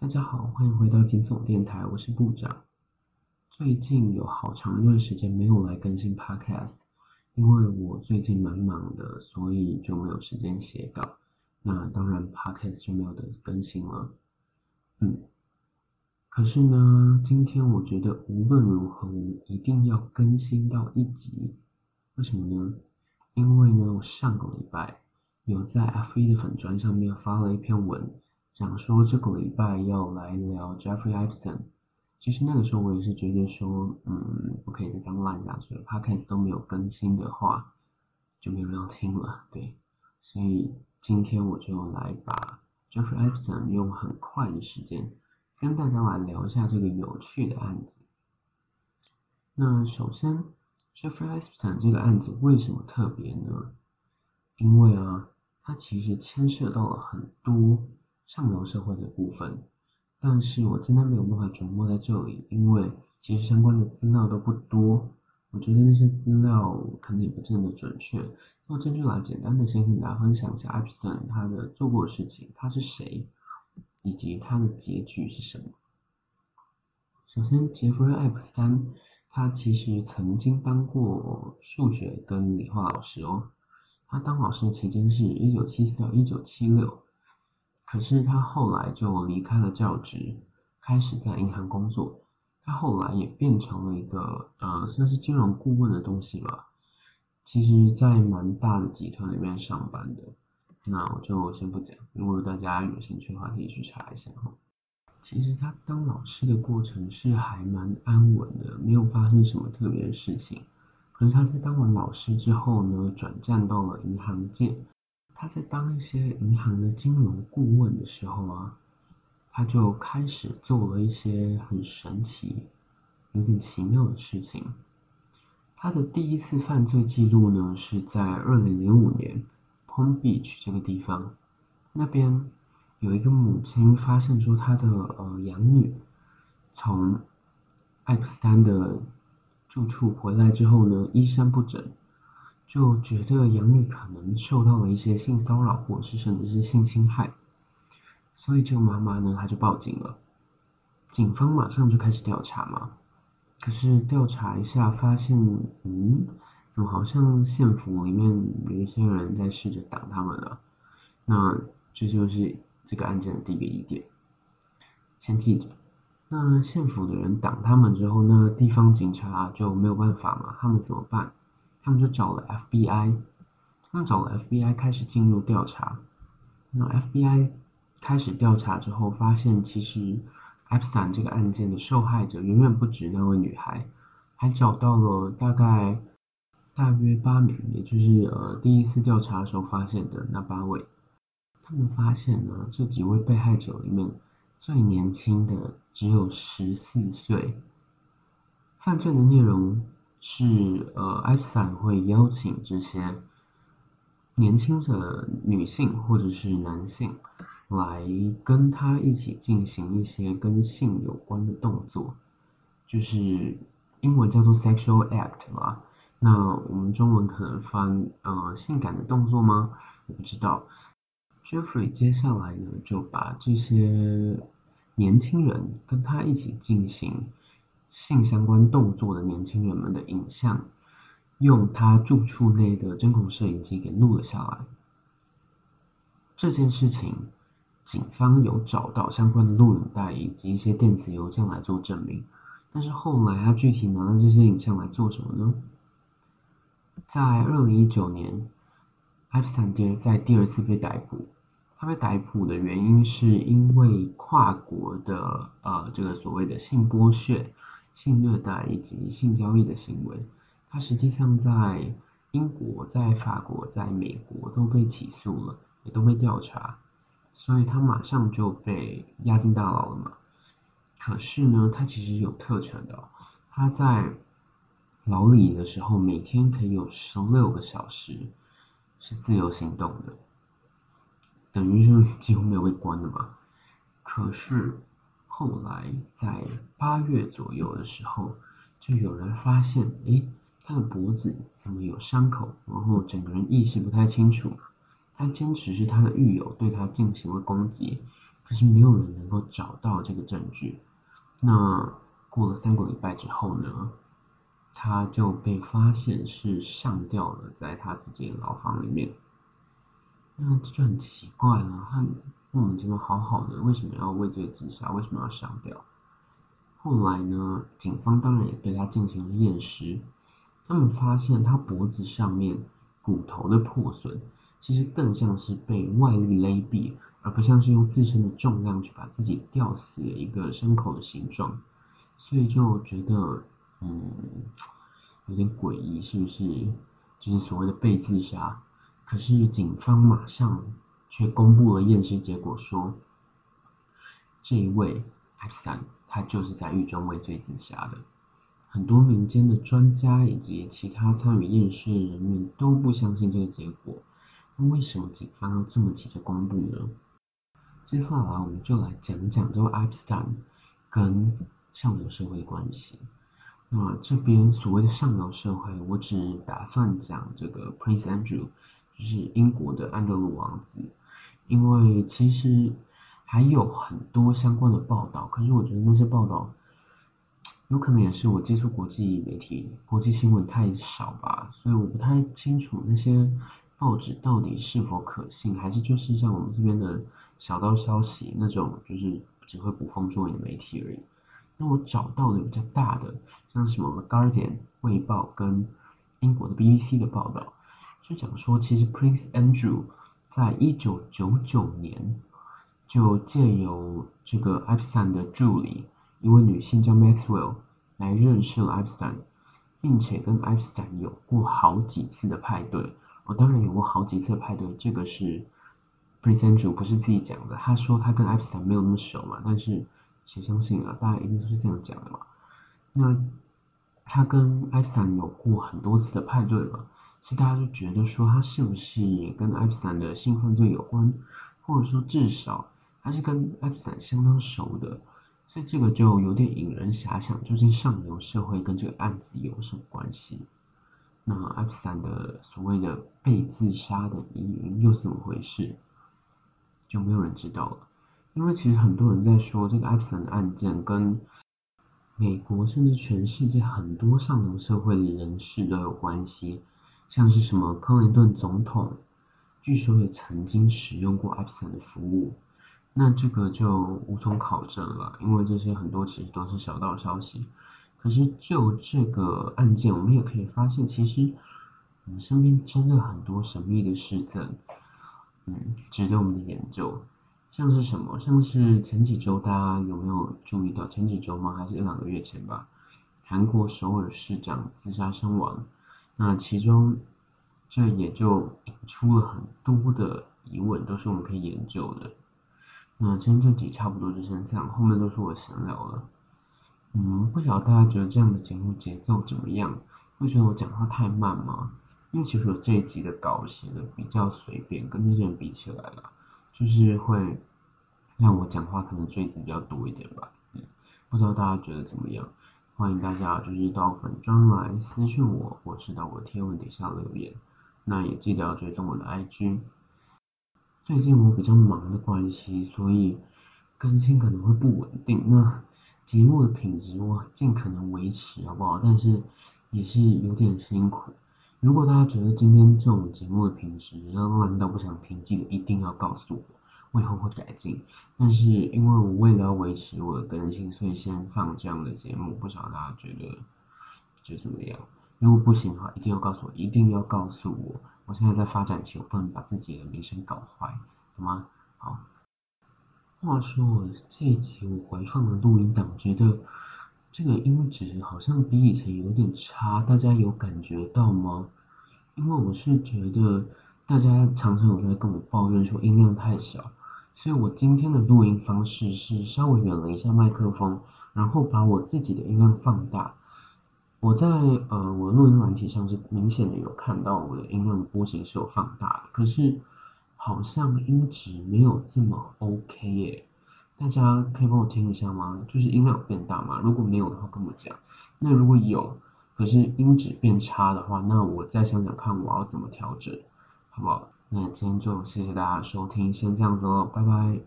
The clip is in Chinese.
大家好，欢迎回到金总电台，我是部长。最近有好长一段时间没有来更新 Podcast，因为我最近蛮忙的，所以就没有时间写稿。那当然 Podcast 就没有得更新了。嗯，可是呢，今天我觉得无论如何，我们一定要更新到一集。为什么呢？因为呢，我上个礼拜有在 F1 的粉砖上面发了一篇文。讲说这个礼拜要来聊 Jeffrey Epstein，其实那个时候我也是觉得说，嗯，不可以再这样烂下去了，Podcast 都没有更新的话，就没有人要听了，对，所以今天我就来把 Jeffrey Epstein 用很快的时间跟大家来聊一下这个有趣的案子。那首先，Jeffrey Epstein 这个案子为什么特别呢？因为啊，它其实牵涉到了很多。上流社会的部分，但是我真的没有办法琢磨在这里，因为其实相关的资料都不多，我觉得那些资料可能也不真的准确。那这就来简单的先跟大家分享一下艾普森他的做过的事情，他是谁，以及他的结局是什么。首先，杰弗瑞·艾普森，他其实曾经当过数学跟理化老师哦，他当老师的期间是一九七四到一九七六。可是他后来就离开了教职，开始在银行工作。他后来也变成了一个呃，算是金融顾问的东西吧。其实，在蛮大的集团里面上班的。那我就先不讲，如果大家有兴趣的话，可以去查一下哈。其实他当老师的过程是还蛮安稳的，没有发生什么特别的事情。可是他在当完老师之后呢，转战到了银行界。他在当一些银行的金融顾问的时候啊，他就开始做了一些很神奇、有点奇妙的事情。他的第一次犯罪记录呢，是在二零零五年 Palm Beach 这个地方，那边有一个母亲发现说，她的呃养女从艾普斯坦的住处回来之后呢，衣衫不整。就觉得养女可能受到了一些性骚扰，或者是甚至是性侵害，所以这个妈妈呢，她就报警了。警方马上就开始调查嘛，可是调查一下发现，嗯，怎么好像县府里面有一些人在试着挡他们啊？那这就是这个案件的第一个疑点。先记着，那县府的人挡他们之后，那地方警察就没有办法嘛？他们怎么办？他们就找了 FBI，他们找了 FBI 开始进入调查。那 FBI 开始调查之后，发现其实 Epstein 这个案件的受害者远远不止那位女孩，还找到了大概大约八名，也就是呃第一次调查的时候发现的那八位。他们发现呢，这几位被害者里面最年轻的只有十四岁，犯罪的内容。是呃，艾斯坦会邀请这些年轻的女性或者是男性来跟他一起进行一些跟性有关的动作，就是英文叫做 sexual act 吧。那我们中文可能翻呃性感的动作吗？我不知道。Jeffrey 接下来呢就把这些年轻人跟他一起进行。性相关动作的年轻人们的影像，用他住处内的针孔摄影机给录了下来。这件事情，警方有找到相关的录影带以及一些电子邮件来做证明。但是后来他具体拿了这些影像来做什么呢？在二零一九年，艾斯坦迪在第二次被逮捕。他被逮捕的原因是因为跨国的呃这个所谓的性剥削。性虐待以及性交易的行为，他实际上在英国、在法国、在美国都被起诉了，也都被调查，所以他马上就被押进大牢了嘛。可是呢，他其实有特权的，他在牢里的时候，每天可以有十六个小时是自由行动的，等于是几乎没有被关的嘛。可是。后来在八月左右的时候，就有人发现，哎，他的脖子怎么有伤口，然后整个人意识不太清楚。他坚持是他的狱友对他进行了攻击，可是没有人能够找到这个证据。那过了三个礼拜之后呢，他就被发现是上吊了，在他自己的牢房里面。那这就很奇怪了，他莫名其妙好好的，为什么要畏罪自杀？为什么要上吊？后来呢，警方当然也对他进行了验尸，他们发现他脖子上面骨头的破损，其实更像是被外力勒毙，而不像是用自身的重量去把自己吊死的一个牲口的形状，所以就觉得，嗯，有点诡异，是不是？就是所谓的被自杀。可是警方马上却公布了验尸结果，说这一位 X 三他就是在狱中畏罪自杀的。很多民间的专家以及其他参与验尸的人员都不相信这个结果。那为什么警方要这么急着公布呢？接下来我们就来讲讲这位 X 三跟上流社会的关系。那这边所谓的上流社会，我只打算讲这个 Prince Andrew。就是英国的安德鲁王子，因为其实还有很多相关的报道，可是我觉得那些报道有可能也是我接触国际媒体、国际新闻太少吧，所以我不太清楚那些报纸到底是否可信，还是就是像我们这边的小道消息那种，就是只会捕风捉影的媒体而已。那我找到的比较大的，像什么《Guardian》卫报跟英国的 BBC 的报道。就讲说，其实 Prince Andrew 在一九九九年就借由这个 Epstein 的助理，一位女性叫 Maxwell 来认识了 Epstein，并且跟 Epstein 有过好几次的派对。我当然有过好几次派对，这个是 Prince Andrew 不是自己讲的。他说他跟 Epstein 没有那么熟嘛，但是谁相信啊？大家一定都是这样讲的嘛。那他跟 Epstein 有过很多次的派对嘛？所以大家就觉得说他是不是也跟艾普森的性犯罪有关，或者说至少他是跟艾普森相当熟的，所以这个就有点引人遐想，究竟上流社会跟这个案子有什么关系？那艾普森的所谓的被自杀的疑云又怎么回事？就没有人知道了，因为其实很多人在说这个艾普森的案件跟美国甚至全世界很多上流社会的人士都有关系。像是什么克林顿总统，据说也曾经使用过 Epson 的服务，那这个就无从考证了，因为这些很多其实都是小道消息。可是就这个案件，我们也可以发现，其实我们身边真的很多神秘的事件，嗯，值得我们的研究。像是什么？像是前几周大家有没有注意到？前几周吗？还是一两个月前吧？韩国首尔市长自杀身亡。那其中，这也就引出了很多的疑问，都是我们可以研究的。那今天这集差不多就先这样，后面都是我闲聊了。嗯，不晓得大家觉得这样的节目节奏怎么样？会觉得我讲话太慢吗？因为其实我这一集的稿写的比较随便，跟之前比起来了，就是会让我讲话可能赘字比较多一点吧。嗯，不知道大家觉得怎么样？欢迎大家就是到粉专来私讯我，或是到我贴文底下留言。那也记得要追踪我的 IG。最近我比较忙的关系，所以更新可能会不稳定。那节目的品质我尽可能维持，好不好？但是也是有点辛苦。如果大家觉得今天这种节目的品质烂到不想听，记得一定要告诉我。我以后会改进，但是因为我为了要维持我的更新，所以先放这样的节目，不晓得大家觉得觉得怎么样？如果不行的话，一定要告诉我，一定要告诉我。我现在在发展期，我不能把自己的名声搞坏，懂吗？好。话说我这一集我回放的录音档，觉得这个音质好像比以前有点差，大家有感觉到吗？因为我是觉得大家常常有在跟我抱怨说音量太小。所以我今天的录音方式是稍微远了一下麦克风，然后把我自己的音量放大。我在呃我录音软体上是明显的有看到我的音量波形是有放大的，可是好像音质没有这么 OK 耶。大家可以帮我听一下吗？就是音量变大吗？如果没有的话跟我讲。那如果有，可是音质变差的话，那我再想想看我要怎么调整，好不好？那今天就谢谢大家收听，先这样子喽，拜拜。